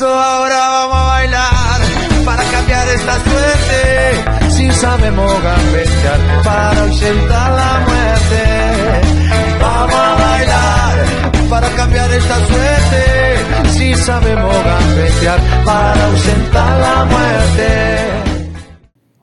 Eso ahora vamos a bailar para cambiar esta suerte. Si sabemos gambetear para ausentar la muerte. Vamos a bailar para cambiar esta suerte. Si sabemos gambetear para ausentar la muerte.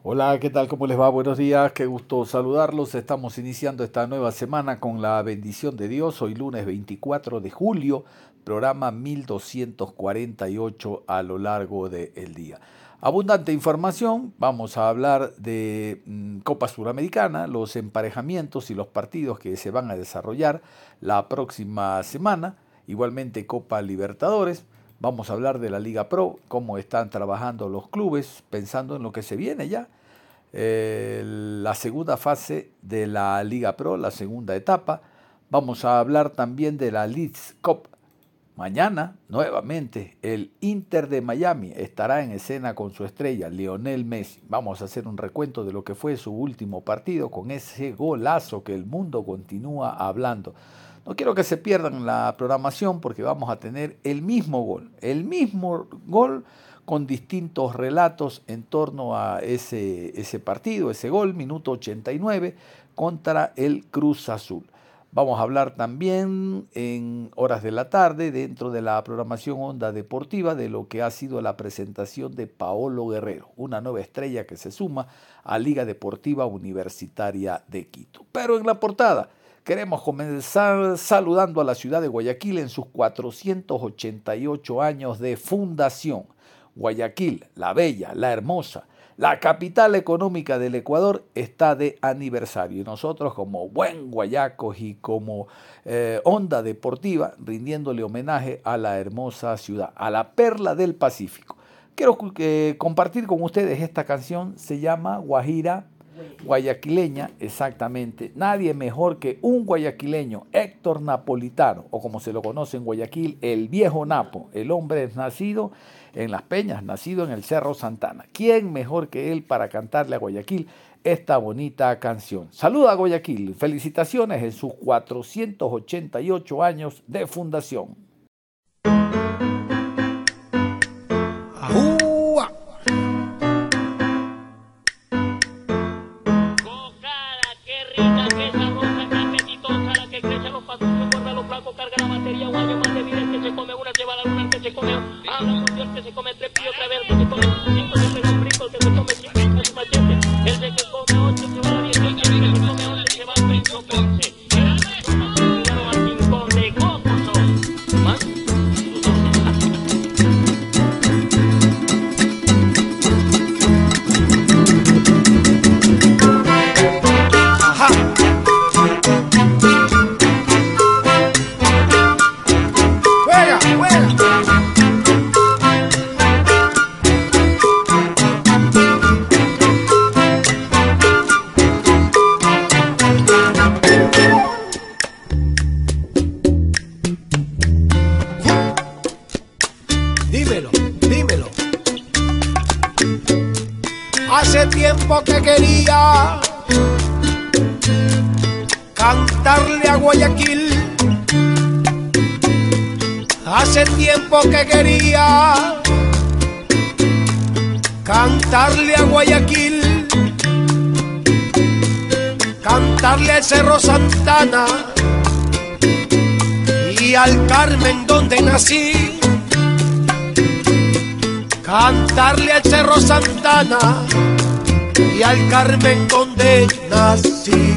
Hola, ¿qué tal? ¿Cómo les va? Buenos días, qué gusto saludarlos. Estamos iniciando esta nueva semana con la bendición de Dios. Hoy lunes 24 de julio programa 1248 a lo largo del día. Abundante información, vamos a hablar de mm, Copa Suramericana, los emparejamientos y los partidos que se van a desarrollar la próxima semana, igualmente Copa Libertadores, vamos a hablar de la Liga Pro, cómo están trabajando los clubes, pensando en lo que se viene ya, eh, la segunda fase de la Liga Pro, la segunda etapa, vamos a hablar también de la Leeds Cup, Mañana, nuevamente, el Inter de Miami estará en escena con su estrella, Lionel Messi. Vamos a hacer un recuento de lo que fue su último partido con ese golazo que el mundo continúa hablando. No quiero que se pierdan la programación porque vamos a tener el mismo gol, el mismo gol con distintos relatos en torno a ese, ese partido, ese gol, minuto 89 contra el Cruz Azul. Vamos a hablar también en horas de la tarde, dentro de la programación Onda Deportiva, de lo que ha sido la presentación de Paolo Guerrero, una nueva estrella que se suma a Liga Deportiva Universitaria de Quito. Pero en la portada, queremos comenzar saludando a la ciudad de Guayaquil en sus 488 años de fundación. Guayaquil, la bella, la hermosa, la capital económica del Ecuador está de aniversario y nosotros como buen guayacos y como eh, onda deportiva rindiéndole homenaje a la hermosa ciudad, a la perla del Pacífico. Quiero compartir con ustedes esta canción, se llama Guajira guayaquileña, exactamente. Nadie mejor que un guayaquileño, Héctor Napolitano, o como se lo conoce en Guayaquil, el viejo Napo. El hombre nacido en Las Peñas, nacido en el Cerro Santana. ¿Quién mejor que él para cantarle a Guayaquil esta bonita canción? Saluda a Guayaquil, felicitaciones en sus 488 años de fundación. Y Y al Carmen donde nací.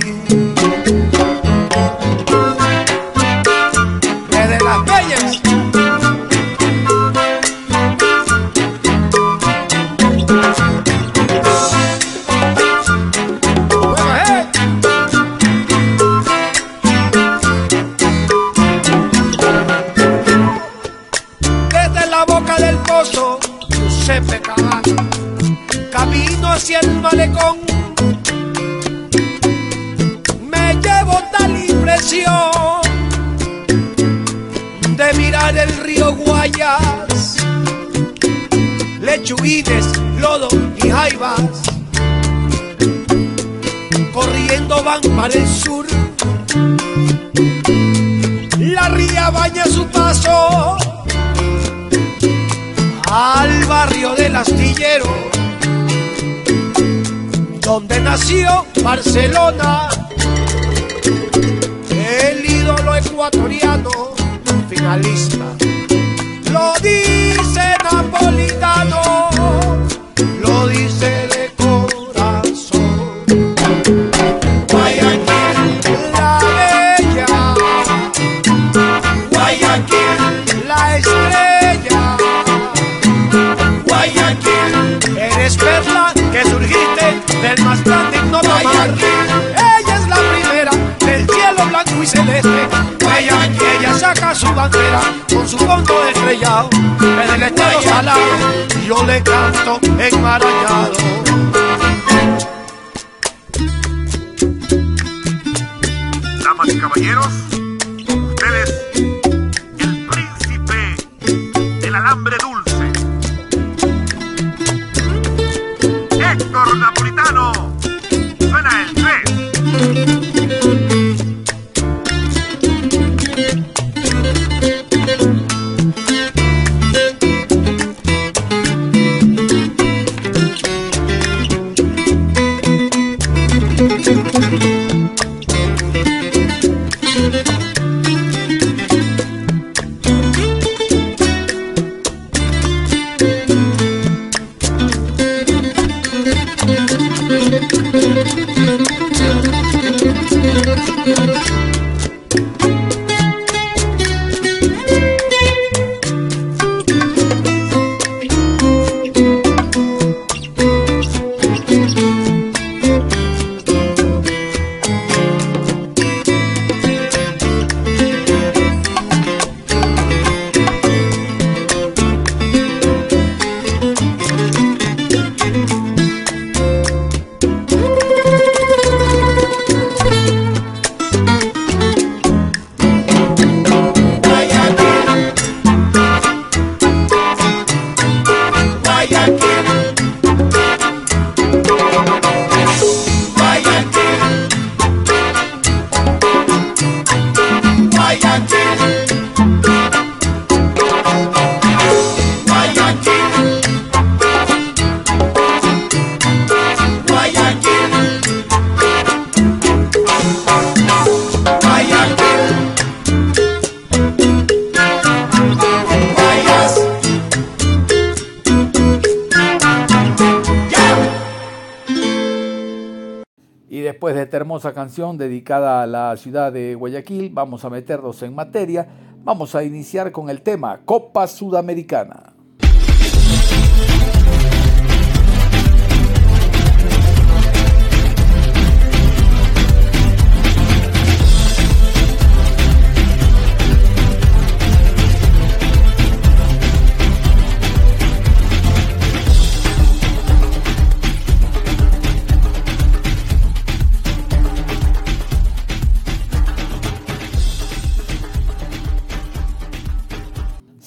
Esta hermosa canción dedicada a la ciudad de Guayaquil, vamos a meternos en materia. Vamos a iniciar con el tema Copa Sudamericana.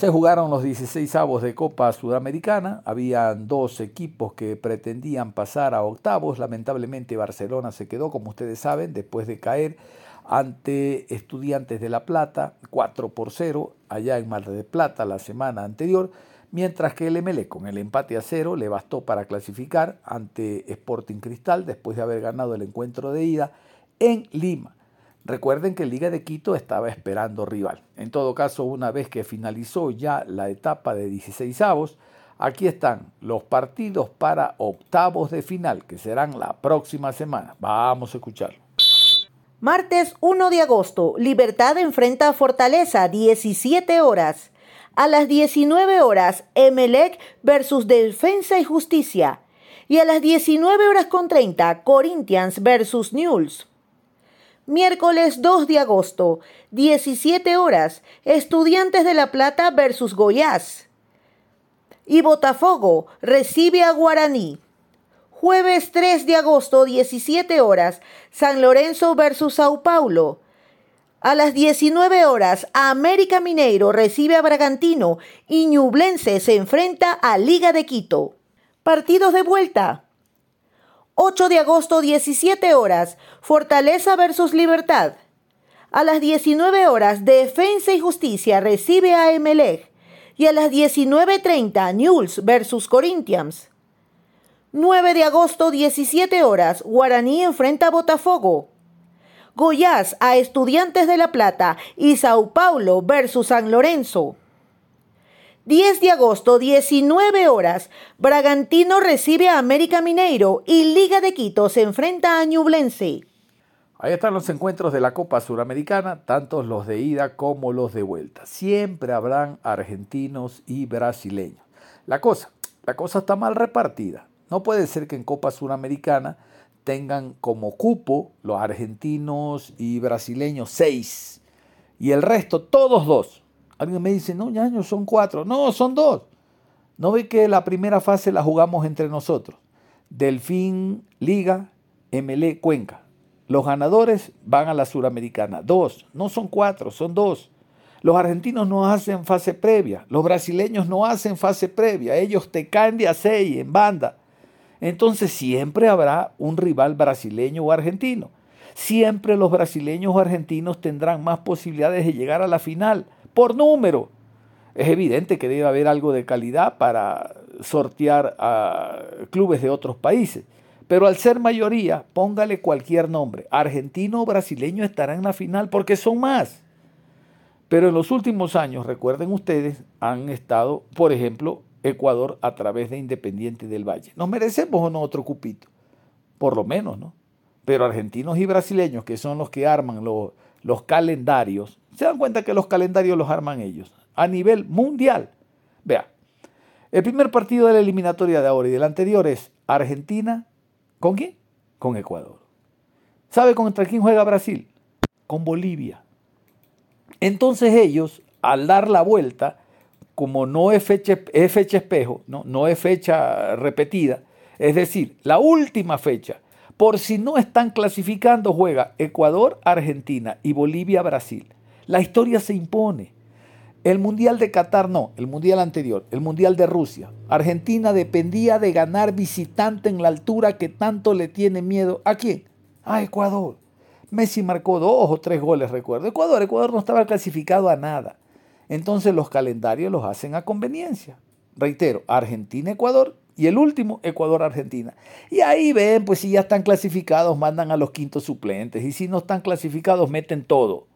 Se jugaron los 16 avos de Copa Sudamericana. Habían dos equipos que pretendían pasar a octavos. Lamentablemente Barcelona se quedó, como ustedes saben, después de caer ante Estudiantes de La Plata, 4 por 0, allá en Mar del Plata la semana anterior. Mientras que el MLE con el empate a cero le bastó para clasificar ante Sporting Cristal después de haber ganado el encuentro de ida en Lima. Recuerden que Liga de Quito estaba esperando rival. En todo caso, una vez que finalizó ya la etapa de 16 avos, aquí están los partidos para octavos de final, que serán la próxima semana. Vamos a escucharlo. Martes 1 de agosto, Libertad enfrenta a Fortaleza, 17 horas. A las 19 horas, Emelec versus Defensa y Justicia. Y a las 19 horas con 30, Corinthians versus Newell's. Miércoles 2 de agosto, 17 horas, Estudiantes de La Plata versus Goiás. y Botafogo recibe a Guaraní. Jueves 3 de agosto, 17 horas, San Lorenzo versus Sao Paulo. A las 19 horas, América Mineiro recibe a Bragantino y Ñublense se enfrenta a Liga de Quito. Partidos de vuelta. 8 de agosto, 17 horas, Fortaleza versus Libertad. A las 19 horas, Defensa y Justicia recibe a Emelec. Y a las 19.30, Newell's versus Corinthians. 9 de agosto, 17 horas, Guaraní enfrenta a Botafogo. Goiás a Estudiantes de La Plata y Sao Paulo versus San Lorenzo. 10 de agosto, 19 horas, Bragantino recibe a América Mineiro y Liga de Quito se enfrenta a Ñublense. Ahí están los encuentros de la Copa Suramericana, tanto los de ida como los de vuelta. Siempre habrán argentinos y brasileños. La cosa, la cosa está mal repartida. No puede ser que en Copa Suramericana tengan como cupo los argentinos y brasileños seis y el resto todos dos. Alguien me dice, no, ñaño, son cuatro. No, son dos. ¿No ve que la primera fase la jugamos entre nosotros? Delfín, Liga, MLE, Cuenca. Los ganadores van a la Suramericana. Dos, no son cuatro, son dos. Los argentinos no hacen fase previa, los brasileños no hacen fase previa, ellos te caen de a en banda entonces siempre habrá un rival brasileño o argentino. Siempre los brasileños o argentinos tendrán más posibilidades de llegar a la final por número. Es evidente que debe haber algo de calidad para sortear a clubes de otros países. Pero al ser mayoría, póngale cualquier nombre. Argentino o brasileño estará en la final porque son más. Pero en los últimos años, recuerden ustedes, han estado, por ejemplo, Ecuador a través de Independiente del Valle. ¿Nos merecemos o no otro cupito? Por lo menos, ¿no? Pero argentinos y brasileños, que son los que arman los, los calendarios, se dan cuenta que los calendarios los arman ellos a nivel mundial. Vea, el primer partido de la eliminatoria de ahora y del anterior es Argentina, ¿con quién? Con Ecuador. ¿Sabe contra quién juega Brasil? Con Bolivia. Entonces ellos, al dar la vuelta, como no es fecha, fecha espejo, ¿no? no es fecha repetida, es decir, la última fecha, por si no están clasificando, juega Ecuador, Argentina y Bolivia, Brasil. La historia se impone. El Mundial de Qatar no, el Mundial anterior, el Mundial de Rusia. Argentina dependía de ganar visitante en la altura que tanto le tiene miedo. ¿A quién? A Ecuador. Messi marcó dos o tres goles, recuerdo. Ecuador, Ecuador no estaba clasificado a nada. Entonces los calendarios los hacen a conveniencia. Reitero, Argentina-Ecuador y el último, Ecuador-Argentina. Y ahí ven, pues si ya están clasificados, mandan a los quintos suplentes. Y si no están clasificados, meten todo.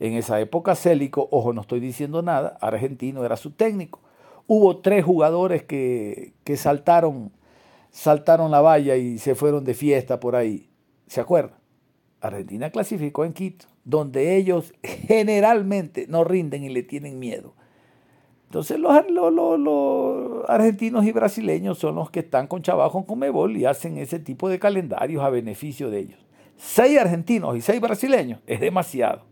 En esa época Célico, ojo, no estoy diciendo nada, argentino era su técnico. Hubo tres jugadores que, que saltaron, saltaron la valla y se fueron de fiesta por ahí. ¿Se acuerdan? Argentina clasificó en Quito donde ellos generalmente no rinden y le tienen miedo. Entonces los, argentinos y brasileños son los que están con Chabajo en Comebol y hacen ese tipo de calendarios a beneficio de ellos. Seis argentinos y seis brasileños es demasiado.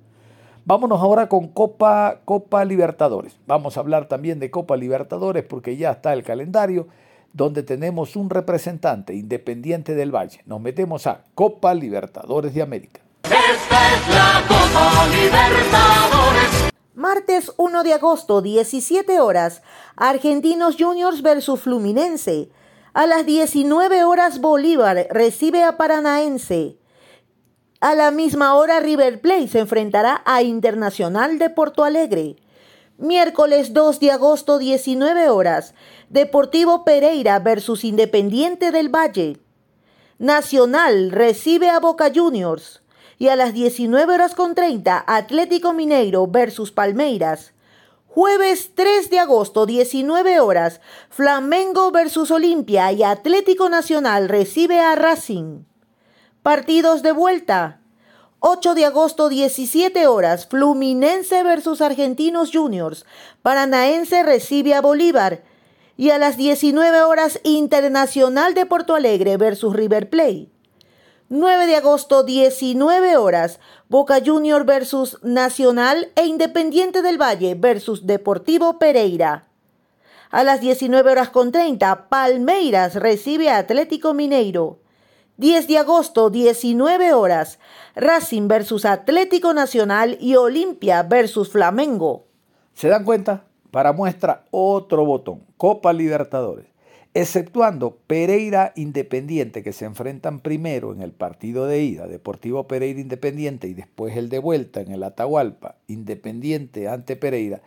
Vámonos ahora con Copa, Copa Libertadores. Vamos a hablar también de Copa Libertadores porque ya está el calendario donde tenemos un representante independiente del Valle. Nos metemos a Copa Libertadores de América. Esta es la Copa Libertadores. Martes 1 de agosto, 17 horas, Argentinos Juniors versus Fluminense. A las 19 horas Bolívar recibe a Paranaense. A la misma hora River Plate se enfrentará a Internacional de Porto Alegre. Miércoles 2 de agosto 19 horas, Deportivo Pereira versus Independiente del Valle. Nacional recibe a Boca Juniors y a las 19 horas con 30 Atlético Mineiro versus Palmeiras. Jueves 3 de agosto, 19 horas, Flamengo versus Olimpia y Atlético Nacional recibe a Racing. Partidos de vuelta. 8 de agosto, 17 horas, Fluminense versus Argentinos Juniors. Paranaense recibe a Bolívar. Y a las 19 horas, Internacional de Porto Alegre versus River Plate. 9 de agosto, 19 horas, Boca Junior versus Nacional e Independiente del Valle versus Deportivo Pereira. A las 19 horas con 30, Palmeiras recibe a Atlético Mineiro. 10 de agosto, 19 horas, Racing versus Atlético Nacional y Olimpia versus Flamengo. ¿Se dan cuenta? Para muestra otro botón, Copa Libertadores. Exceptuando Pereira Independiente, que se enfrentan primero en el partido de ida, Deportivo Pereira Independiente, y después el de vuelta en el Atahualpa, Independiente ante Pereira,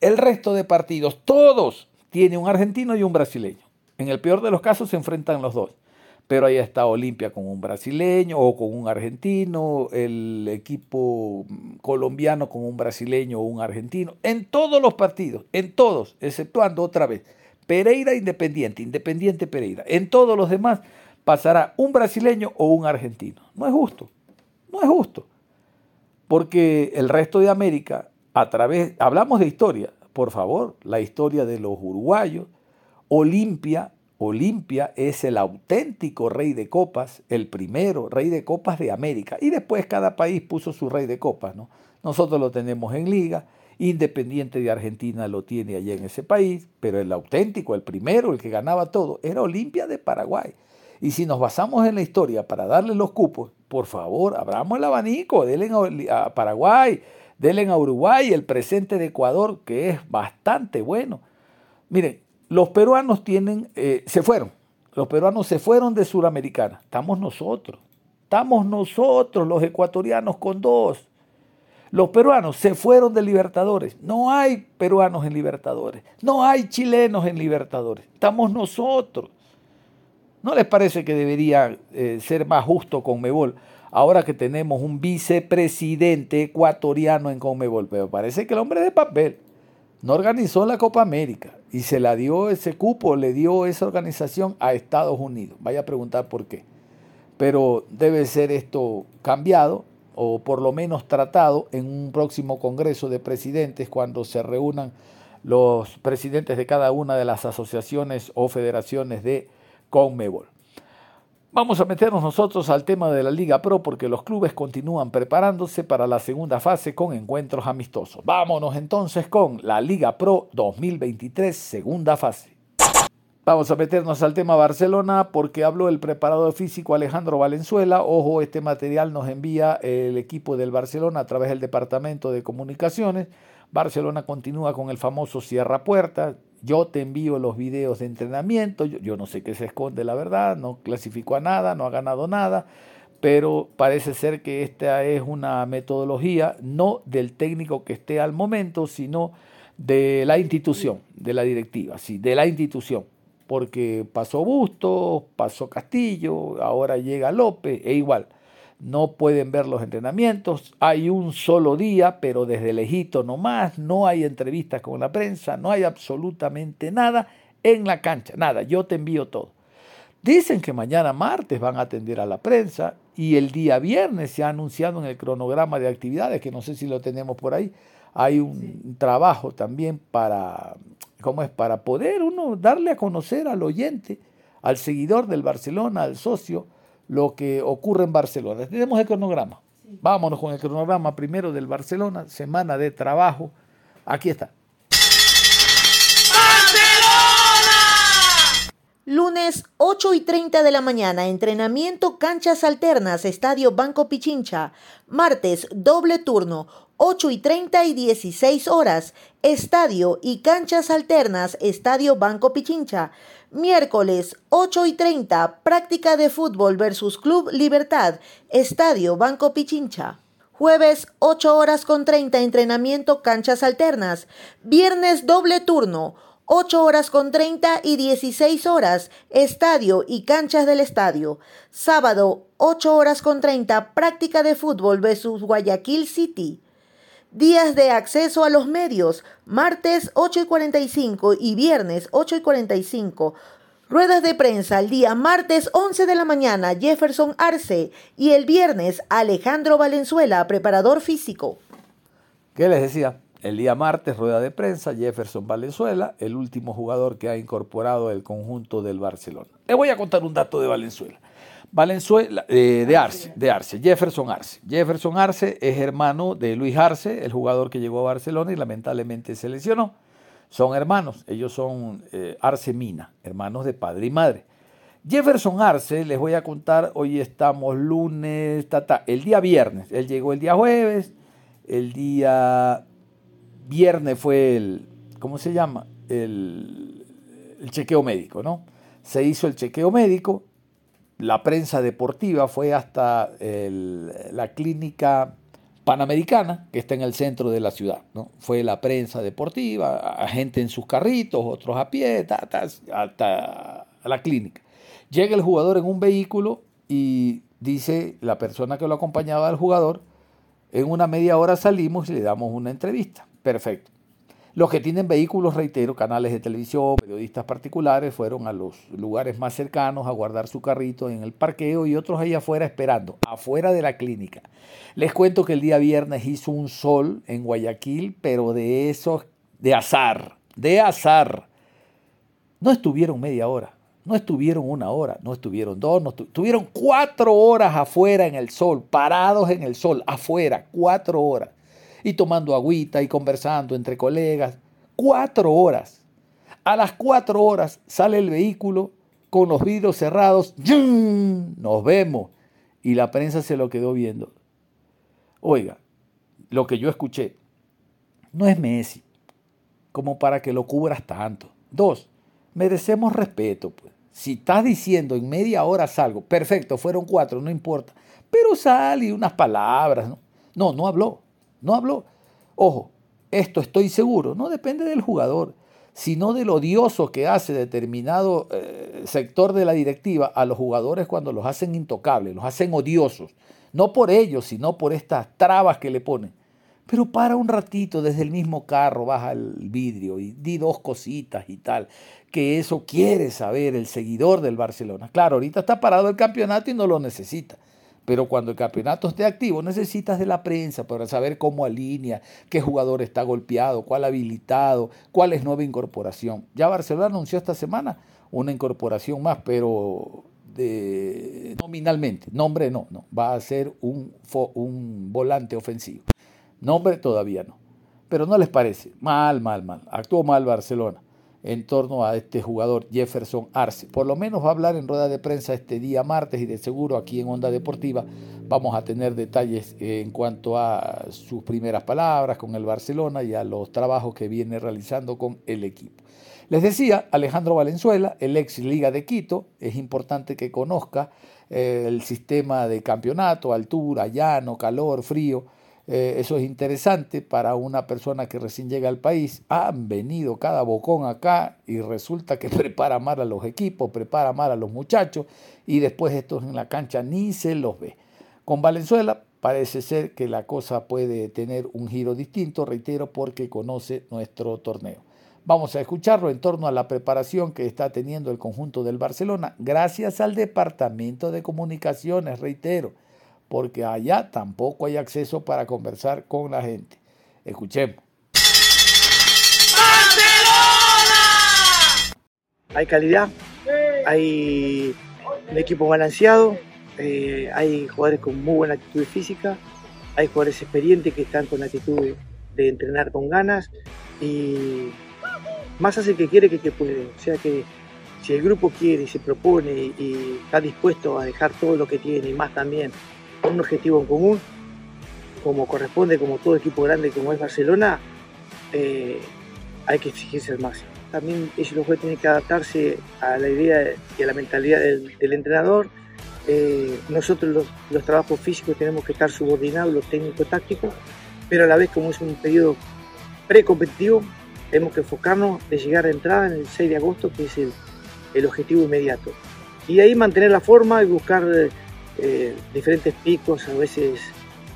el resto de partidos, todos, tiene un argentino y un brasileño. En el peor de los casos se enfrentan los dos. Pero ahí está Olimpia con un brasileño o con un argentino, el equipo colombiano con un brasileño o un argentino. En todos los partidos, en todos, exceptuando otra vez Pereira Independiente, Independiente Pereira. En todos los demás pasará un brasileño o un argentino. No es justo, no es justo. Porque el resto de América, a través, hablamos de historia, por favor, la historia de los uruguayos, Olimpia, Olimpia es el auténtico rey de copas, el primero rey de copas de América. Y después cada país puso su rey de copas, ¿no? Nosotros lo tenemos en liga, Independiente de Argentina lo tiene allá en ese país, pero el auténtico, el primero, el que ganaba todo, era Olimpia de Paraguay. Y si nos basamos en la historia para darle los cupos, por favor, abramos el abanico, denle a Paraguay, denle a Uruguay, el presente de Ecuador, que es bastante bueno. Miren, los peruanos tienen, eh, se fueron, los peruanos se fueron de Suramericana, estamos nosotros, estamos nosotros los ecuatorianos con dos. Los peruanos se fueron de Libertadores. No hay peruanos en Libertadores. No hay chilenos en Libertadores. Estamos nosotros. ¿No les parece que debería eh, ser más justo Conmebol ahora que tenemos un vicepresidente ecuatoriano en Conmebol? Pero parece que el hombre de papel no organizó la Copa América y se la dio ese cupo, le dio esa organización a Estados Unidos. Vaya a preguntar por qué. Pero debe ser esto cambiado o por lo menos tratado en un próximo Congreso de Presidentes cuando se reúnan los presidentes de cada una de las asociaciones o federaciones de Conmebol. Vamos a meternos nosotros al tema de la Liga Pro porque los clubes continúan preparándose para la segunda fase con encuentros amistosos. Vámonos entonces con la Liga Pro 2023 segunda fase. Vamos a meternos al tema Barcelona porque habló el preparador físico Alejandro Valenzuela. Ojo, este material nos envía el equipo del Barcelona a través del Departamento de Comunicaciones. Barcelona continúa con el famoso cierra puerta. Yo te envío los videos de entrenamiento. Yo, no sé qué se esconde, la verdad. No clasificó a nada, no ha ganado nada. Pero parece ser que esta es una metodología no del técnico que esté al momento, sino de la institución, de la directiva, sí, de la institución porque pasó Bustos, pasó Castillo, ahora llega López, e igual. No pueden ver los entrenamientos, hay un solo día, pero desde lejito nomás, no hay entrevistas con la prensa, no hay absolutamente nada en la cancha, nada, yo te envío todo. Dicen que mañana martes van a atender a la prensa y el día viernes se ha anunciado en el cronograma de actividades, que no sé si lo tenemos por ahí, hay un trabajo también para ¿Cómo es? Para poder uno darle a conocer al oyente, al seguidor del Barcelona, al socio, lo que ocurre en Barcelona. Tenemos el cronograma. Vámonos con el cronograma primero del Barcelona, semana de trabajo. Aquí está. Lunes 8 y 30 de la mañana, entrenamiento canchas alternas, Estadio Banco Pichincha. Martes, doble turno, 8 y 30 y 16 horas, estadio y canchas alternas, Estadio Banco Pichincha. Miércoles 8 y 30, práctica de fútbol versus Club Libertad, Estadio Banco Pichincha. Jueves 8 horas con 30, entrenamiento canchas alternas. Viernes doble turno. 8 horas con 30 y 16 horas, estadio y canchas del estadio. Sábado, 8 horas con 30, práctica de fútbol versus Guayaquil City. Días de acceso a los medios, martes 8 y 45 y viernes 8 y 45. Ruedas de prensa el día martes 11 de la mañana, Jefferson Arce, y el viernes Alejandro Valenzuela, preparador físico. ¿Qué les decía? El día martes, rueda de prensa, Jefferson Valenzuela, el último jugador que ha incorporado el conjunto del Barcelona. Les voy a contar un dato de Valenzuela. Valenzuela, eh, de Arce, de Arce, Jefferson Arce. Jefferson Arce es hermano de Luis Arce, el jugador que llegó a Barcelona y lamentablemente se lesionó. Son hermanos, ellos son eh, Arce Mina, hermanos de padre y madre. Jefferson Arce, les voy a contar, hoy estamos lunes, el día viernes, él llegó el día jueves, el día viernes fue el, ¿cómo se llama? El, el chequeo médico, ¿no? Se hizo el chequeo médico, la prensa deportiva fue hasta la clínica panamericana, que está en el centro de la ciudad. ¿no? Fue la prensa deportiva, gente en sus carritos, otros a pie, hasta la clínica. Llega el jugador en un vehículo y dice la persona que lo acompañaba al jugador, en una media hora salimos y le damos una entrevista. Perfecto. Los que tienen vehículos, reitero, canales de televisión, periodistas particulares, fueron a los lugares más cercanos a guardar su carrito en el parqueo y otros ahí afuera esperando, afuera de la clínica. Les cuento que el día viernes hizo un sol en Guayaquil, pero de esos, de azar, de azar. No estuvieron media hora. No estuvieron una hora, no estuvieron dos, no estuvieron cuatro horas afuera en el sol, parados en el sol, afuera, cuatro horas. Y tomando agüita y conversando entre colegas. Cuatro horas. A las cuatro horas sale el vehículo con los vidrios cerrados. Nos vemos. Y la prensa se lo quedó viendo. Oiga, lo que yo escuché, no es Messi, como para que lo cubras tanto. Dos, merecemos respeto. Pues. Si estás diciendo en media hora salgo, perfecto, fueron cuatro, no importa. Pero sal y unas palabras. ¿no? no, no habló, no habló. Ojo, esto estoy seguro, no depende del jugador, sino del odioso que hace determinado eh, sector de la directiva a los jugadores cuando los hacen intocables, los hacen odiosos. No por ellos, sino por estas trabas que le ponen. Pero para un ratito desde el mismo carro, baja el vidrio y di dos cositas y tal, que eso quiere saber el seguidor del Barcelona. Claro, ahorita está parado el campeonato y no lo necesita. Pero cuando el campeonato esté activo, necesitas de la prensa para saber cómo alinea, qué jugador está golpeado, cuál habilitado, cuál es nueva incorporación. Ya Barcelona anunció esta semana una incorporación más, pero nominalmente, nombre no, no, va a ser un, un volante ofensivo. Nombre todavía no. Pero no les parece. Mal, mal, mal. Actuó mal Barcelona en torno a este jugador Jefferson Arce. Por lo menos va a hablar en rueda de prensa este día martes y de seguro aquí en Onda Deportiva vamos a tener detalles en cuanto a sus primeras palabras con el Barcelona y a los trabajos que viene realizando con el equipo. Les decía, Alejandro Valenzuela, el ex Liga de Quito, es importante que conozca eh, el sistema de campeonato, altura, llano, calor, frío, eh, eso es interesante para una persona que recién llega al país. Han venido cada bocón acá y resulta que prepara mal a los equipos, prepara mal a los muchachos y después estos en la cancha ni se los ve. Con Valenzuela parece ser que la cosa puede tener un giro distinto, reitero, porque conoce nuestro torneo. Vamos a escucharlo en torno a la preparación que está teniendo el conjunto del Barcelona, gracias al Departamento de Comunicaciones, reitero porque allá tampoco hay acceso para conversar con la gente. Escuchemos. Hay calidad, hay un equipo balanceado, eh, hay jugadores con muy buena actitud física, hay jugadores experientes que están con la actitud de entrenar con ganas y más hace que quiere que que puede. O sea que si el grupo quiere y se propone y está dispuesto a dejar todo lo que tiene y más también un objetivo en común, como corresponde, como todo equipo grande como es Barcelona, eh, hay que exigirse al máximo. También ellos los jugadores tienen que adaptarse a la idea y a la mentalidad del, entrenador. Eh, nosotros los, trabajos físicos tenemos que estar subordinados, los técnicos tácticos, pero a la vez como es un periodo precompetitivo, tenemos que enfocarnos de llegar a entrada en el 6 de agosto, que es el, el objetivo inmediato. Y de ahí mantener la forma y buscar eh, diferentes picos, a veces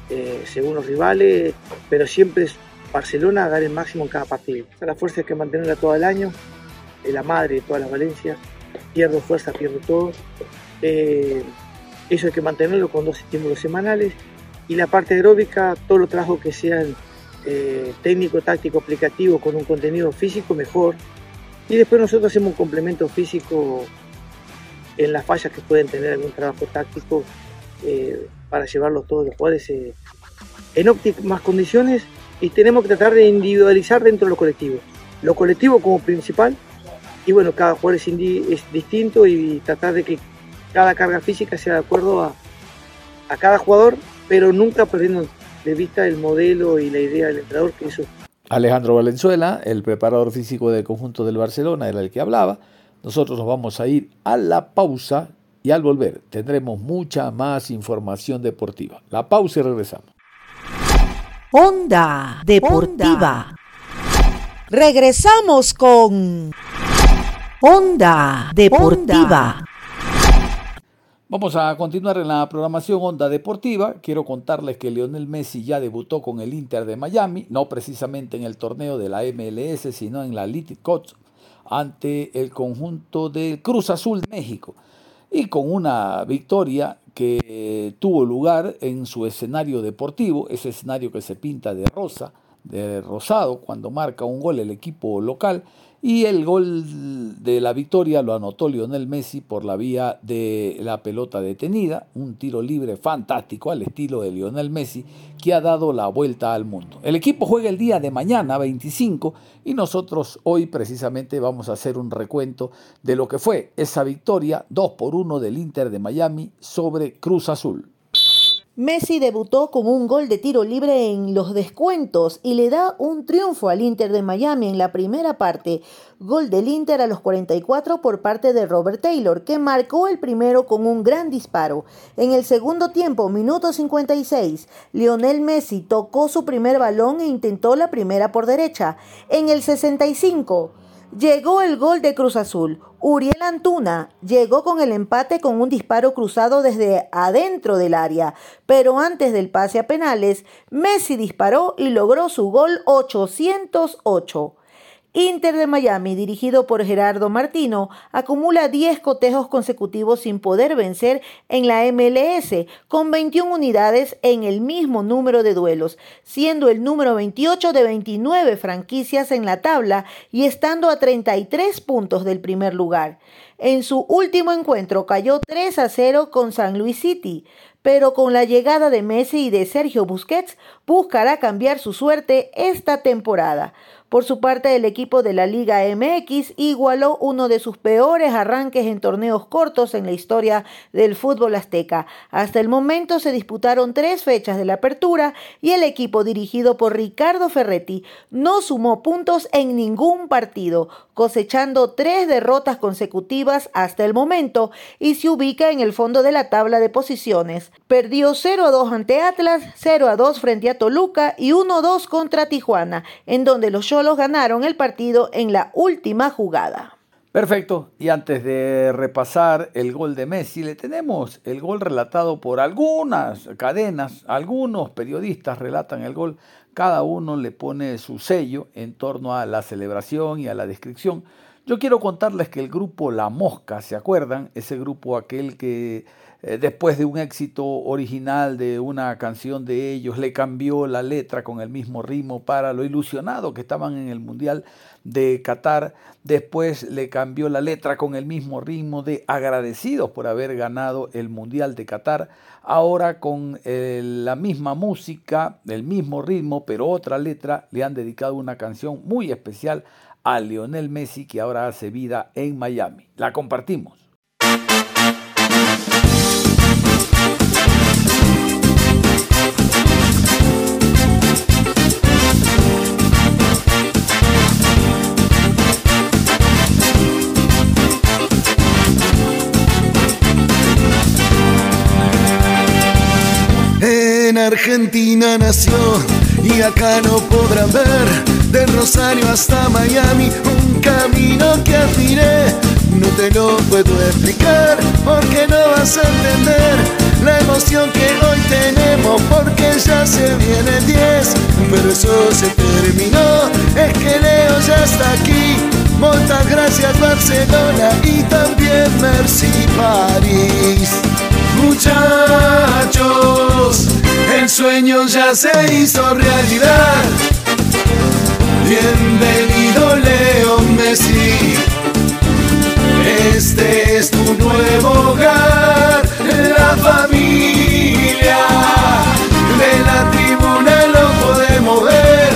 eh, según los rivales, pero siempre es Barcelona dar el máximo en cada partido. la fuerza hay que mantenerla todo el año, la madre de todas las Valencias. Pierdo fuerza, pierdo todo. Eh, eso hay que mantenerlo con dos estímulos semanales. Y la parte aeróbica, todo lo trabajo que sean técnico, táctico, aplicativo, con un contenido físico mejor. Y después nosotros hacemos un complemento físico en las fallas que pueden tener algún trabajo táctico eh, para llevarlos todos los jugadores eh, en óptimas condiciones y tenemos que tratar de individualizar dentro de los colectivos. lo colectivo como principal y bueno, cada jugador es, es distinto y tratar de que cada carga física sea de acuerdo a, a cada jugador, pero nunca perdiendo de vista el modelo y la idea del entrenador, que eso Alejandro Valenzuela, el preparador físico del conjunto del Barcelona, era el que hablaba. Nosotros nos vamos a ir a la pausa y al volver tendremos mucha más información deportiva. La pausa y regresamos. Onda Deportiva. Regresamos con Onda Deportiva. Vamos a continuar en la programación Onda Deportiva. Quiero contarles que Lionel Messi ya debutó con el Inter de Miami, no precisamente en el torneo de la MLS, sino en la Elite Cup ante el conjunto del Cruz Azul de México. Y con una victoria que tuvo lugar en su escenario deportivo, ese escenario que se pinta de rosa, de rosado, cuando marca un gol el equipo local. Y el gol de la victoria lo anotó Lionel Messi por la vía de la pelota detenida, un tiro libre fantástico al estilo de Lionel Messi que ha dado la vuelta al mundo. El equipo juega el día de mañana 25 y nosotros hoy precisamente vamos a hacer un recuento de lo que fue esa victoria 2 por 1 del Inter de Miami sobre Cruz Azul. Messi debutó con un gol de tiro libre en los descuentos y le da un triunfo al Inter de Miami en la primera parte. Gol del Inter a los 44 por parte de Robert Taylor, que marcó el primero con un gran disparo. En el segundo tiempo, minuto 56, Lionel Messi tocó su primer balón e intentó la primera por derecha. En el 65, Llegó el gol de Cruz Azul. Uriel Antuna llegó con el empate con un disparo cruzado desde adentro del área, pero antes del pase a penales, Messi disparó y logró su gol 808. Inter de Miami, dirigido por Gerardo Martino, acumula 10 cotejos consecutivos sin poder vencer en la MLS, con 21 unidades en el mismo número de duelos, siendo el número 28 de 29 franquicias en la tabla y estando a 33 puntos del primer lugar. En su último encuentro cayó 3 a 0 con San Luis City, pero con la llegada de Messi y de Sergio Busquets buscará cambiar su suerte esta temporada. Por su parte, el equipo de la Liga MX igualó uno de sus peores arranques en torneos cortos en la historia del fútbol azteca. Hasta el momento se disputaron tres fechas de la apertura y el equipo dirigido por Ricardo Ferretti no sumó puntos en ningún partido, cosechando tres derrotas consecutivas hasta el momento y se ubica en el fondo de la tabla de posiciones. Perdió 0 a 2 ante Atlas, 0 a 2 frente a Toluca y 1 a 2 contra Tijuana, en donde los Cholos ganaron el partido en la última jugada. Perfecto, y antes de repasar el gol de Messi, le tenemos el gol relatado por algunas cadenas, algunos periodistas relatan el gol, cada uno le pone su sello en torno a la celebración y a la descripción. Yo quiero contarles que el grupo La Mosca, ¿se acuerdan? Ese grupo aquel que después de un éxito original de una canción de ellos, le cambió la letra con el mismo ritmo para lo ilusionado que estaban en el Mundial de Qatar. Después le cambió la letra con el mismo ritmo de agradecidos por haber ganado el Mundial de Qatar. Ahora con eh, la misma música, el mismo ritmo, pero otra letra, le han dedicado una canción muy especial a Lionel Messi que ahora hace vida en Miami. La compartimos. Argentina nació y acá no podrán ver de Rosario hasta Miami un camino que admiré. No te lo puedo explicar porque no vas a entender la emoción que hoy tenemos porque ya se viene el 10. Pero eso se terminó, es que Leo ya está aquí. Muchas gracias Barcelona y también Merci París. Muchachos, el sueño ya se hizo realidad. Bienvenido Leo Messi. Este es tu nuevo hogar, la familia. De la tribuna lo podemos ver.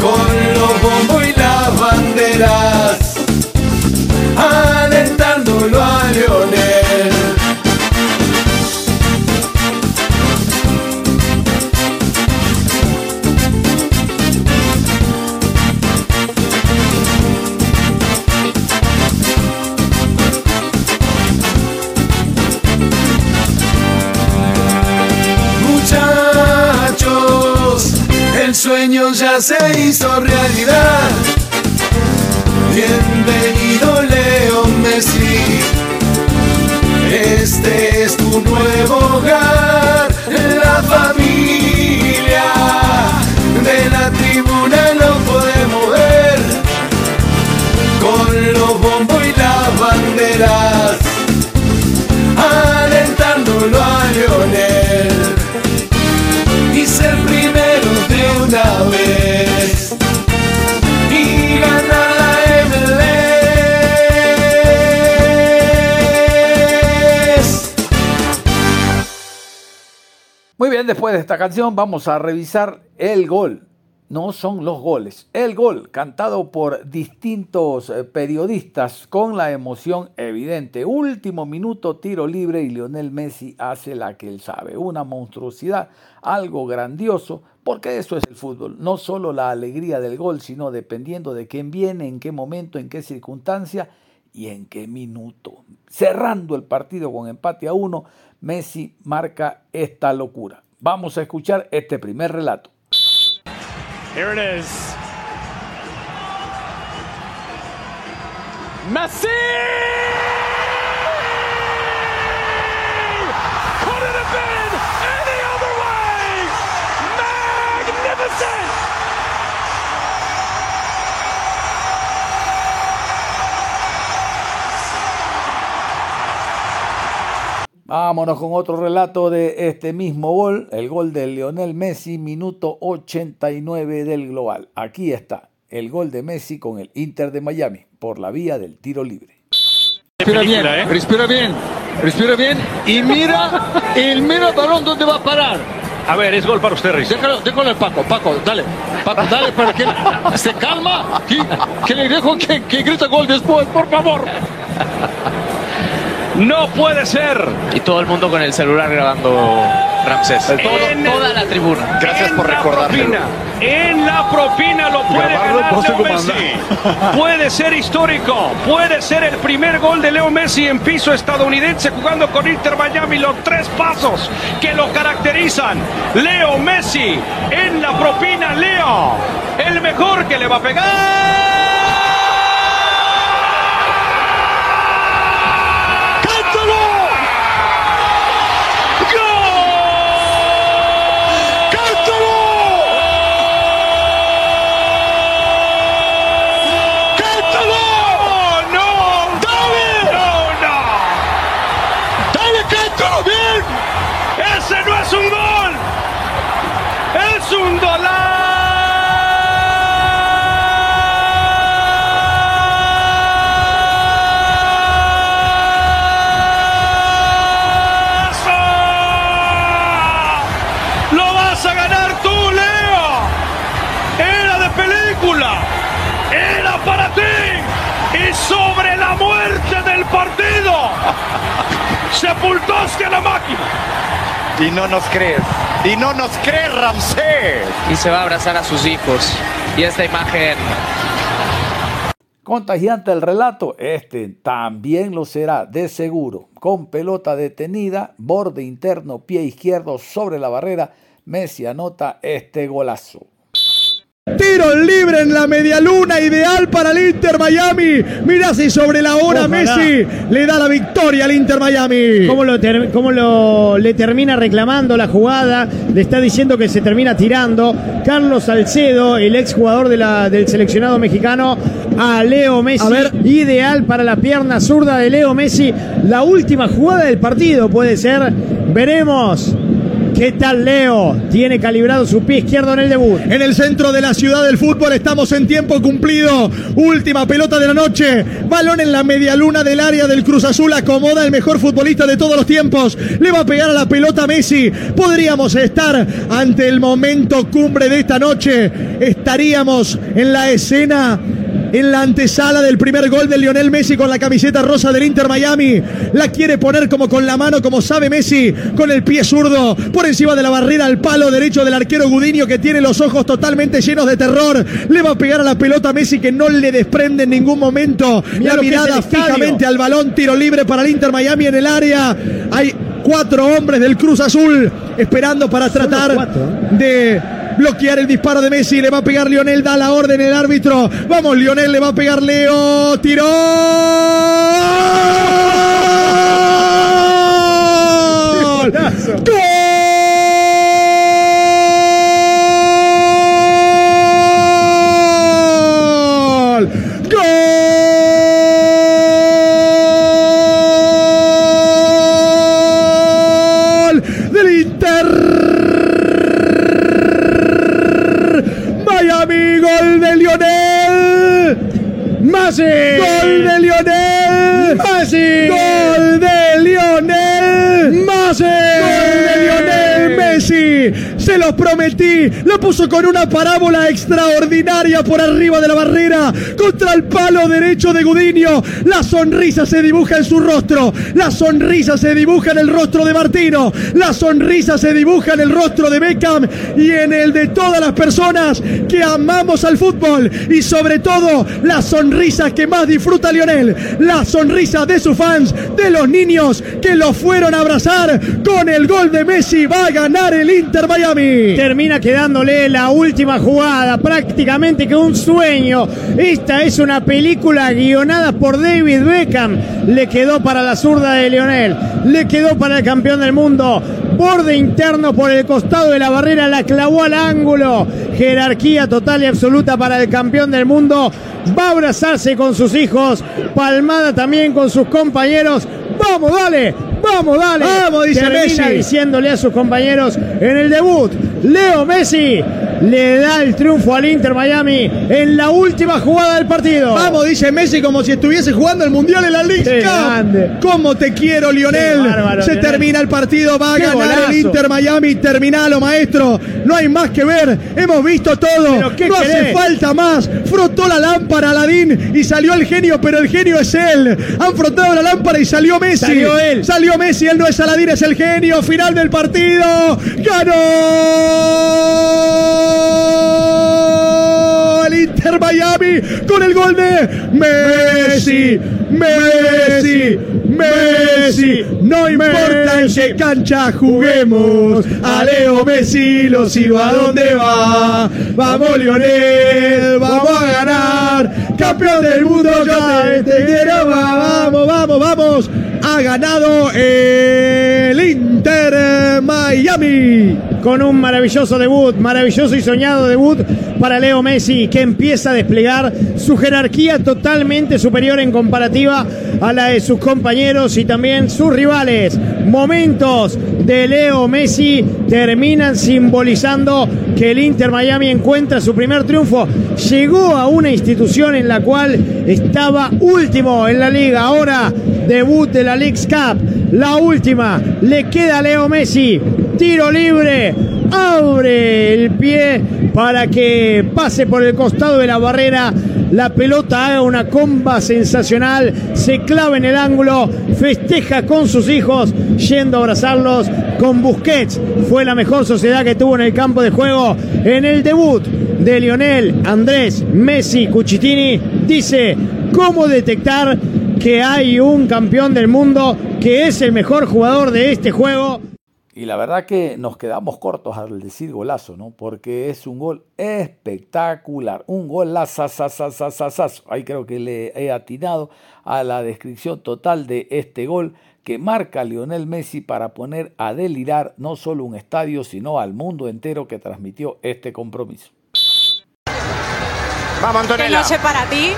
Con los bombos sueño ya se hizo realidad. Bienvenido Leo Messi. Este es tu nuevo hogar, la familia de la tribuna lo podemos ver con los bombos y las banderas, después de esta canción vamos a revisar el gol. No son los goles. El gol cantado por distintos eh, periodistas con la emoción evidente. Último minuto, tiro libre y Lionel Messi hace la que él sabe. Una monstruosidad, algo grandioso, porque eso es el fútbol. No solo la alegría del gol, sino dependiendo de quién viene, en qué momento, en qué circunstancia y en qué minuto. Cerrando el partido con empate a uno, Messi marca esta locura. Vamos a escuchar este primer relato. Here it is. Messi! Vámonos con otro relato de este mismo gol, el gol de Lionel Messi, minuto 89 del global. Aquí está, el gol de Messi con el Inter de Miami, por la vía del tiro libre. Respira bien, respira bien, respira bien y mira, el mira balón dónde va a parar. A ver, es gol para usted, Riz. Déjalo, déjalo al Paco, Paco, dale, Paco, dale para que se calma, que, que le dejo que, que grita gol después, por favor. No puede ser. Y todo el mundo con el celular grabando Ramsés. En toda la tribuna. Gracias por recordarlo. En la propina lo puede Grabarlo, ganar Leo Messi. Puede ser histórico. Puede ser el primer gol de Leo Messi en piso estadounidense jugando con Inter Miami. Los tres pasos que lo caracterizan. Leo Messi en la propina. Leo, el mejor que le va a pegar. Ti! ¡Y sobre la muerte del partido! ¡Sepultaste a la máquina! Y no nos crees. Y no nos crees, Ramsés. Y se va a abrazar a sus hijos. Y esta imagen Contagiante el relato, este también lo será de seguro. Con pelota detenida, borde interno, pie izquierdo sobre la barrera, Messi anota este golazo. Tiro libre en la media luna, ideal para el Inter Miami. Mirá si sobre la hora Ojalá. Messi le da la victoria al Inter Miami. ¿Cómo, lo, ter- cómo lo- le termina reclamando la jugada? Le está diciendo que se termina tirando. Carlos Salcedo, el ex jugador de la- del seleccionado mexicano, a Leo Messi. Ideal para la pierna zurda de Leo Messi. La última jugada del partido puede ser. Veremos. ¿Qué tal Leo? Tiene calibrado su pie izquierdo en el debut. En el centro de la ciudad del fútbol estamos en tiempo cumplido. Última pelota de la noche. Balón en la media luna del área del Cruz Azul. Acomoda el mejor futbolista de todos los tiempos. Le va a pegar a la pelota Messi. Podríamos estar ante el momento cumbre de esta noche. Estaríamos en la escena en la antesala del primer gol de Lionel Messi con la camiseta rosa del Inter Miami. La quiere poner como con la mano, como sabe Messi, con el pie zurdo, por encima de la barrera al palo derecho del arquero Gudiño que tiene los ojos totalmente llenos de terror. Le va a pegar a la pelota a Messi que no le desprende en ningún momento la mirada fijamente al balón, tiro libre para el Inter Miami en el área. Hay cuatro hombres del Cruz Azul esperando para tratar cuatro, de bloquear el disparo de Messi. Le va a pegar Lionel, da la orden el árbitro. Vamos, Lionel, le va a pegar Leo. Tiró. ¡Gol! Se los prometí. Lo puso con una parábola extraordinaria por arriba de la barrera contra el palo derecho de Gudiño. La sonrisa se dibuja en su rostro. La sonrisa se dibuja en el rostro de Martino. La sonrisa se dibuja en el rostro de Beckham y en el de todas las personas que amamos al fútbol. Y sobre todo, la sonrisa que más disfruta Lionel. La sonrisa de sus fans, de los niños que lo fueron a abrazar. Con el gol de Messi va a ganar el Inter Miami. Termina quedándole la última jugada, prácticamente que un sueño. Esta es una película guionada por David Beckham. Le quedó para la zurda de Lionel, le quedó para el campeón del mundo. Borde interno por el costado de la barrera, la clavó al ángulo. Jerarquía total y absoluta para el campeón del mundo. Va a abrazarse con sus hijos, palmada también con sus compañeros. Vamos, dale, vamos, dale. Vamos, dice Termina Messi. diciéndole a sus compañeros en el debut. Leo Messi le da el triunfo al Inter Miami en la última jugada del partido. Vamos, dice Messi como si estuviese jugando el Mundial en la League Qué Cup. grande. ¿Cómo te quiero, Lionel? Bárbaro, Se Lionel. termina el partido, va a Qué ganar golazo. el Inter Miami. Terminalo, maestro. No hay más que ver. Hemos visto todo. ¿Pero qué no hace falta más. Frotó la lámpara Aladín y salió el genio, pero el genio es él. Han frotado la lámpara y salió Messi. Salió él. Salió Messi, él no es Aladín, es el genio. Final del partido. ¡Ganó! Inter Miami con el gol de Messi. Messi. Messi. No importa en qué cancha juguemos. A Leo Messi lo sigo a dónde va. Vamos Lionel, vamos a ganar. Campeón del mundo, yo te quiero. Vamos, vamos, vamos. Ha ganado el Inter Miami. Con un maravilloso debut, maravilloso y soñado debut para Leo Messi, que empieza a desplegar su jerarquía totalmente superior en comparativa a la de sus compañeros y también sus rivales. Momentos de Leo Messi terminan simbolizando que el Inter Miami encuentra su primer triunfo. Llegó a una institución en la cual estaba último en la liga. Ahora debut de la Leagues Cup. La última le queda a Leo Messi. Tiro libre. Abre el pie para que pase por el costado de la barrera. La pelota haga una comba sensacional. Se clava en el ángulo. Festeja con sus hijos. Yendo a abrazarlos con Busquets. Fue la mejor sociedad que tuvo en el campo de juego. En el debut de Lionel Andrés Messi Cucitini. Dice cómo detectar que hay un campeón del mundo que es el mejor jugador de este juego. Y la verdad que nos quedamos cortos al decir golazo, ¿no? Porque es un gol espectacular, un gol Ahí creo que le he atinado a la descripción total de este gol que marca Lionel Messi para poner a delirar no solo un estadio, sino al mundo entero que transmitió este compromiso. Vamos, Qué Antonella. noche para ti.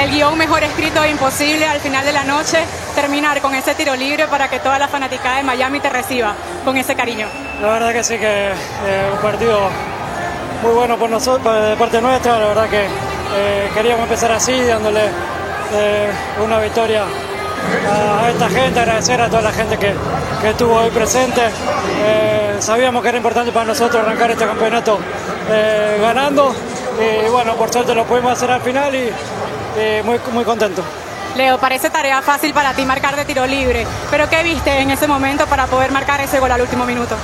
El guion mejor escrito e imposible al final de la noche. Terminar con ese tiro libre para que toda la fanaticada de Miami te reciba con ese cariño. La verdad que sí, que eh, un partido muy bueno por nosotros, de parte nuestra. La verdad que eh, queríamos empezar así, dándole eh, una victoria a esta gente, agradecer a toda la gente que, que estuvo hoy presente. Eh, sabíamos que era importante para nosotros arrancar este campeonato eh, ganando y bueno, por suerte lo pudimos hacer al final y, y muy, muy contento. Leo, parece tarea fácil para ti marcar de tiro libre, pero ¿qué viste en ese momento para poder marcar ese gol al último minuto?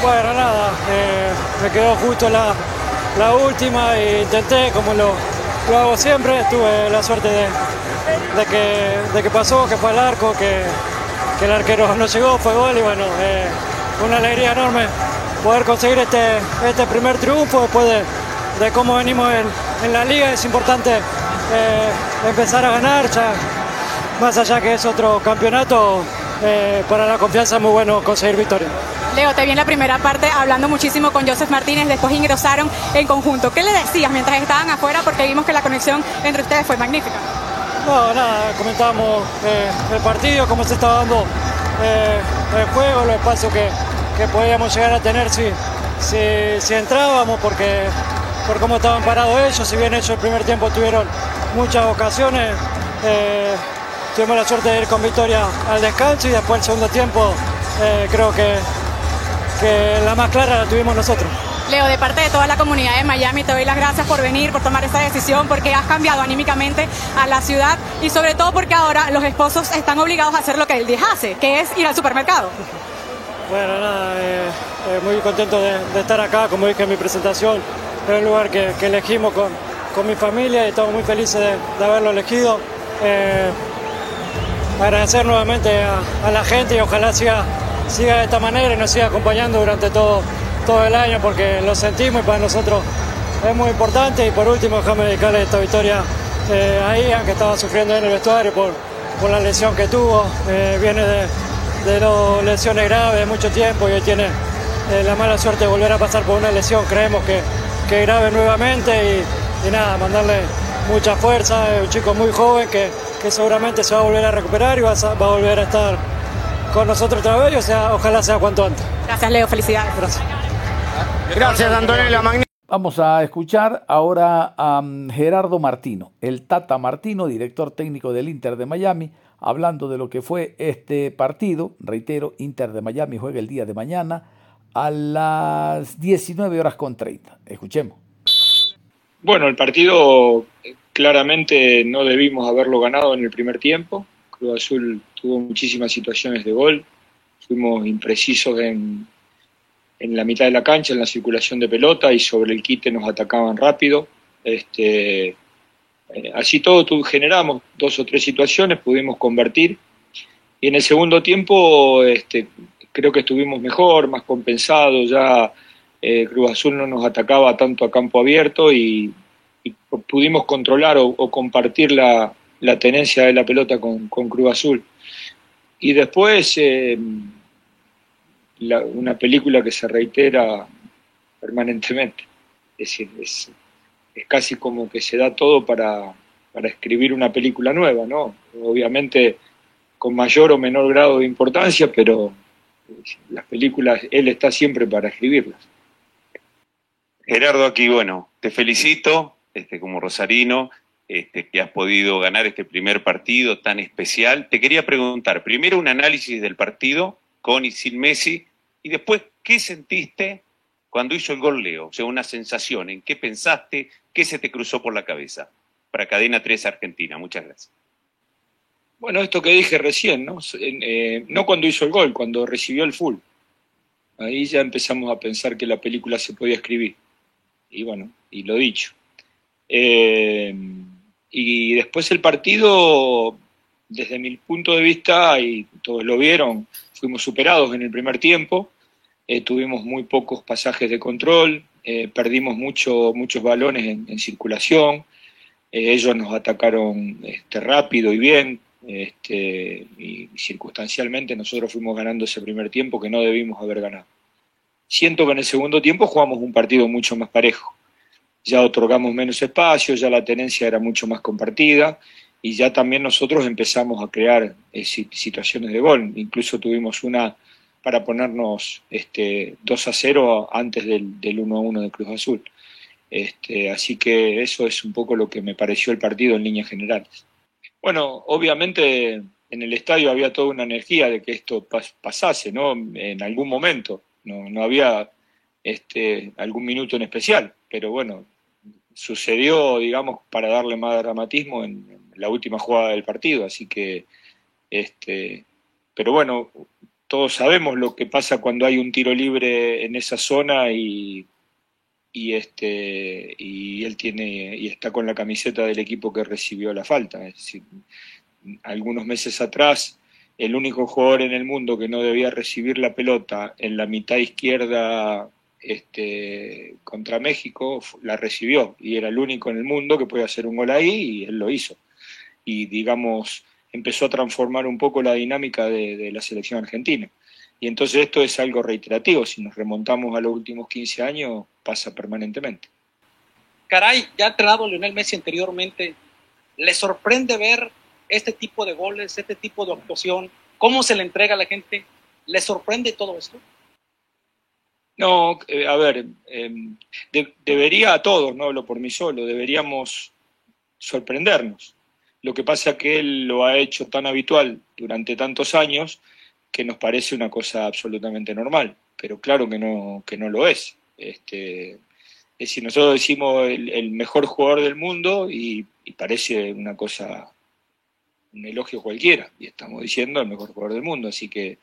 Bueno, nada, eh, me quedó justo la, la última e intenté, como lo, lo hago siempre, tuve la suerte de, de que, de que pasó, que fue al arco, que, que el arquero no llegó, fue gol y bueno, eh, una alegría enorme poder conseguir este, este primer triunfo después de, de cómo venimos en, en, la liga. Es importante eh, empezar a ganar, ya, más allá que es otro campeonato, eh, para la confianza es muy bueno conseguir victoria. Leo, te vi en la primera parte hablando muchísimo con Joseph Martínez, después ingresaron en conjunto. ¿Qué le decías mientras estaban afuera? Porque vimos que la conexión entre ustedes fue magnífica. No, nada, comentábamos eh, el partido, cómo se estaba dando eh, el juego, los espacios que, que, podíamos llegar a tener si, si, si, entrábamos, porque por cómo estaban parados ellos, si bien ellos el primer tiempo tuvieron muchas ocasiones, eh, tuvimos la suerte de ir con victoria al descanso y después el segundo tiempo eh, creo que, que la más clara la tuvimos nosotros. Leo, de parte de toda la comunidad de Miami, te doy las gracias por venir, por tomar esta decisión, porque has cambiado anímicamente a la ciudad y sobre todo porque ahora los esposos están obligados a hacer lo que el 10 hace, que es ir al supermercado. Bueno, nada, eh, eh, muy contento de, de, estar acá, como dije en mi presentación, un lugar que, elegimos con, con, mi familia y estamos muy felices de, de haberlo elegido. Eh, agradecer nuevamente a, a, la gente y ojalá siga, siga de esta manera y nos siga acompañando durante todo todo el año porque lo sentimos y para nosotros es muy importante. Y por último, déjame dedicarle esta victoria eh, a Ian, que estaba sufriendo en el vestuario por, por la lesión que tuvo. Eh, viene de, de dos lesiones graves de mucho tiempo y hoy tiene eh, la mala suerte de volver a pasar por una lesión. Creemos que, que grave nuevamente y, y, nada, mandarle mucha fuerza. Es un chico muy joven que, que seguramente se va a volver a recuperar y va a, va a volver a estar con nosotros otra vez. O sea, ojalá sea cuanto antes. Gracias, Leo. Felicidades. Gracias. Gracias, Antonella. Vamos a escuchar ahora a um, Gerardo Martino, el Tata Martino, director técnico del Inter de Miami, hablando de lo que fue este partido. Reitero, Inter de Miami juega el día de mañana a las 19 horas con 30. Escuchemos. Bueno, el partido claramente no debimos haberlo ganado en el primer tiempo. Cruz Azul tuvo muchísimas situaciones de gol. Fuimos imprecisos en, en la mitad de la cancha, en la circulación de pelota y sobre el quite nos atacaban rápido. Este, eh, así todo generamos dos o tres situaciones, pudimos convertir y en el segundo tiempo este, creo que estuvimos mejor, más compensados, ya eh, Cruz Azul no nos atacaba tanto a campo abierto y, pudimos controlar o, compartir la, tenencia de la pelota con, Cruz Azul. Y después... Eh, una película que se reitera permanentemente. Es decir, es, es, casi como que se da todo para escribir una película nueva, ¿no? Obviamente con mayor o menor grado de importancia, pero las películas, él está siempre para escribirlas. Gerardo, aquí, bueno, te felicito este, como rosarino, este, que has podido ganar este primer partido tan especial. Te quería preguntar, primero un análisis del partido con y sin Messi, y después, ¿qué sentiste cuando hizo el gol Leo? O sea, una sensación, ¿en qué pensaste? ¿Qué se te cruzó por la cabeza? Para Cadena 3 Argentina, muchas gracias. Bueno, esto que dije recién, ¿no? Eh, no cuando hizo el gol, cuando recibió el full. Ahí ya empezamos a pensar que la película se podía escribir. Y bueno, y lo dicho. Eh, y después el partido, desde mi punto de vista, y todos lo vieron, fuimos superados en el primer tiempo, eh, tuvimos muy pocos pasajes de control, perdimos mucho, muchos balones en, en circulación, ellos nos atacaron este, rápido y bien, este, y, circunstancialmente nosotros fuimos ganando ese primer tiempo que no debimos haber ganado. Siento que en el segundo tiempo jugamos un partido mucho más parejo. Ya otorgamos menos espacio, ya la tenencia era mucho más compartida y ya también nosotros empezamos a crear eh, situaciones de gol. Incluso tuvimos una para ponernos este, 2 a 0 antes del, del 1 a 1 de Cruz Azul. Este, así que eso es un poco lo que me pareció el partido en líneas generales. Bueno, obviamente en el estadio había toda una energía de que esto pas pasase, ¿no? En algún momento. No, no había este, algún minuto en especial, pero bueno, sucedió, digamos, para darle más dramatismo en la última jugada del partido, así que, este, pero bueno, todos sabemos lo que pasa cuando hay un tiro libre en esa zona y, y este y él tiene y está con la camiseta del equipo que recibió la falta. Algunos meses atrás el único jugador en el mundo que no debía recibir la pelota en la mitad izquierda este, contra México la recibió y era el único en el mundo que podía hacer un gol ahí y él lo hizo. Y digamos, empezó a transformar un poco la dinámica de la selección argentina. Y entonces esto es algo reiterativo, si nos remontamos a los últimos 15 años, pasa permanentemente. Caray, ya ha entrenado Lionel Messi anteriormente, ¿le sorprende ver este tipo de goles, este tipo de actuación? ¿Cómo se le entrega a la gente? ¿Le sorprende todo esto? No, eh, a ver, eh, de- debería a todos, no hablo por mí solo, deberíamos sorprendernos. Lo que pasa es que él lo ha hecho tan habitual durante tantos años que nos parece una cosa absolutamente normal, pero claro que no, que no lo es. Este, es decir, nosotros decimos el, mejor jugador del mundo y, y parece una cosa, un elogio cualquiera, y estamos diciendo el mejor jugador del mundo, así que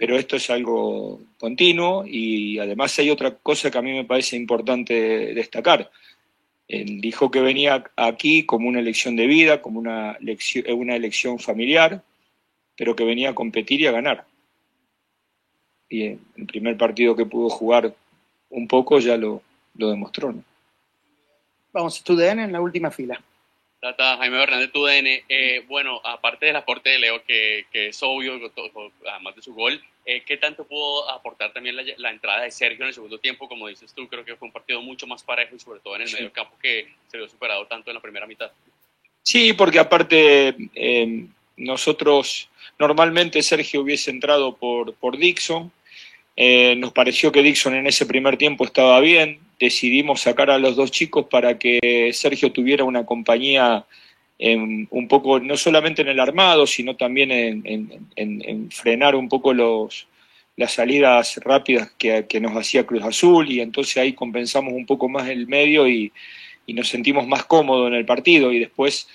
pero esto es algo continuo y además hay otra cosa que a mí me parece importante destacar. Él dijo que venía aquí como una elección de vida, como una elección, una elección familiar, pero que venía a competir y a ganar. Y el primer partido que pudo jugar un poco ya lo, lo demostró. ¿no? Vamos, tu DN en la última fila. Tata, Jaime Hernández, tu DN. Eh, bueno, aparte del aporte de Leo, que, que es obvio, además de su gol, eh, ¿qué tanto pudo aportar también la, la entrada de Sergio en el segundo tiempo? Como dices tú, creo que fue un partido mucho más parejo y sobre todo en el Sí. medio campo que se vio superado tanto en la primera mitad. Sí, porque aparte eh, nosotros normalmente Sergio hubiese entrado por, por Dixon. Eh, nos pareció que Dixon en ese primer tiempo estaba bien. Decidimos sacar a los dos chicos para que Sergio tuviera una compañía en- un poco, no solamente en el armado, sino también en frenar un poco los, las salidas rápidas que, que nos hacía Cruz Azul y entonces ahí compensamos un poco más el medio y, y nos sentimos más cómodos en el partido y después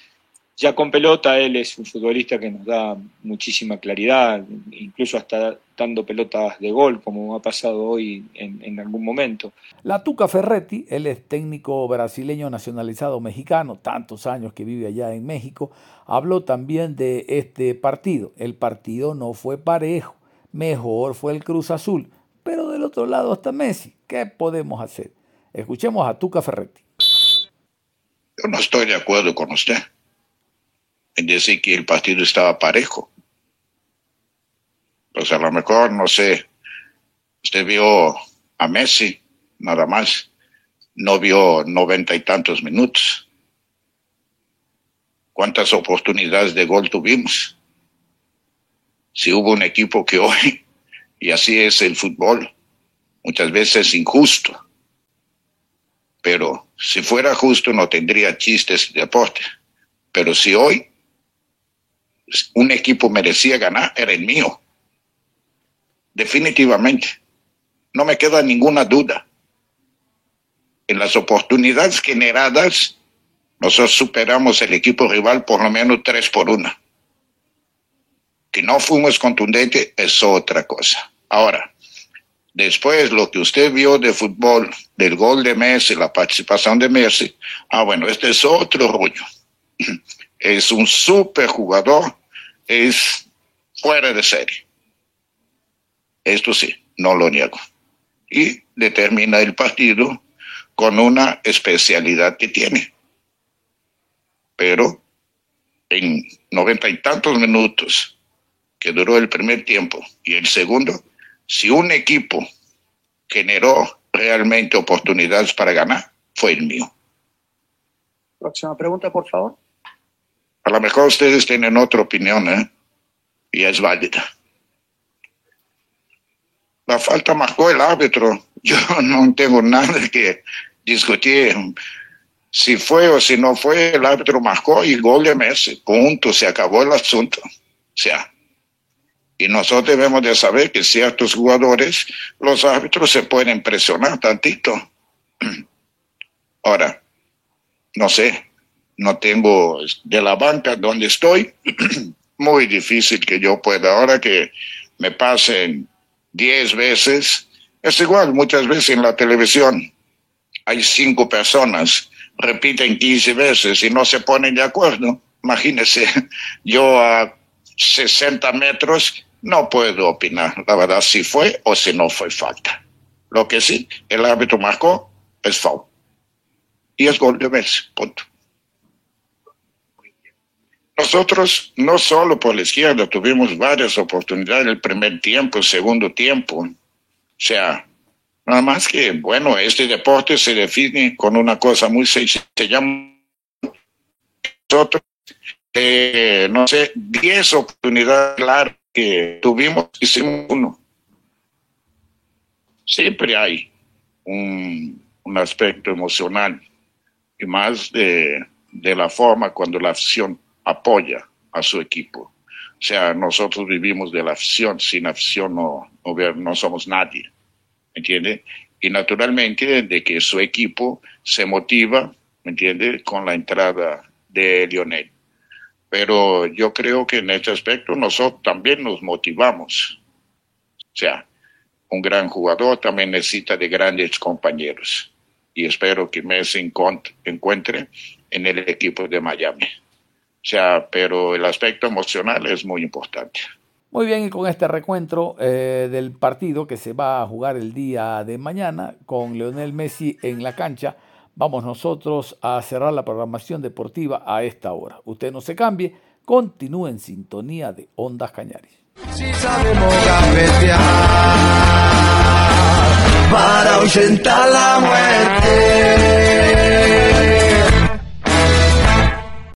ya con pelota él es un futbolista que nos da muchísima claridad, incluso hasta dando pelotas de gol como ha pasado hoy en, en algún momento. La Tuca Ferretti, él es técnico brasileño nacionalizado mexicano, tantos años que vive allá en México, habló también de este partido. El partido no fue parejo, mejor fue el Cruz Azul, pero del otro lado está Messi. ¿Qué podemos hacer? Escuchemos a Tuca Ferretti. Yo no estoy de acuerdo con usted en decir que el partido estaba parejo. Pues a lo mejor, no sé, usted vio a Messi, nada más, no vio noventa y tantos minutos. ¿Cuántas oportunidades de gol tuvimos? Si hubo un equipo que hoy, y así es el fútbol, muchas veces es injusto. Pero si fuera justo no tendría chistes de deporte. Pero si hoy un equipo merecía ganar, era el mío. Definitivamente. No me queda ninguna duda. En las oportunidades generadas, nosotros superamos el equipo rival por lo menos tres por una. Que no fuimos contundentes es otra cosa. Ahora, después lo que usted vio de fútbol, del gol de Messi, la participación de Messi, ah, bueno, este es otro rollo. Es un super jugador, es fuera de serie. Esto sí, no lo niego. Y determina el partido con una especialidad que tiene. Pero en noventa y tantos minutos que duró el primer tiempo y el segundo, si un equipo generó realmente oportunidades para ganar, fue el mío. Próxima pregunta, por favor. A lo mejor ustedes tienen otra opinión, ¿eh? Y es válida. La falta marcó el árbitro. Yo no tengo nada que discutir. Si fue o si no fue, el árbitro marcó y gol de Messi. Punto. Se acabó el asunto. O sea, y nosotros debemos de saber que ciertos jugadores, los árbitros se pueden presionar tantito. Ahora, no sé, no tengo de la banca donde estoy, muy difícil que yo pueda. Ahora que me pasen 10 veces, es igual, muchas veces en la televisión hay cinco personas, repiten 15 veces y no se ponen de acuerdo. Imagínense, yo a 60 metros no puedo opinar, la verdad, si fue o si no fue falta. Lo que sí, el árbitro marcó es foul. Y es gol de Messi, punto. Nosotros, no solo por la izquierda, tuvimos varias oportunidades el primer tiempo, el segundo tiempo. O sea, nada más que, bueno, este deporte se define con una cosa muy sencilla. Se llama nosotros, eh, no sé, 10 oportunidades claras que tuvimos, hicimos uno. Siempre hay un, un aspecto emocional y más de, de la forma cuando la afición apoya a su equipo. O sea, nosotros vivimos de la afición, sin afición no, no, no somos nadie, ¿entiende? Y naturalmente de que su equipo se motiva, ¿me entiende? Con la entrada de Lionel. Pero yo creo que en este aspecto nosotros también nos motivamos. O sea, un gran jugador también necesita de grandes compañeros. Y espero que Messi encuentre en el equipo de Miami. O sea, pero el aspecto emocional es muy importante. Muy bien, y con este recuentro eh, del partido que se va a jugar el día de mañana con Leonel Messi en la cancha, vamos nosotros a cerrar la programación deportiva a esta hora. Usted no se cambie, continúe en sintonía de Ondas Cañaris. Si sabemos para ahuyentar la muerte.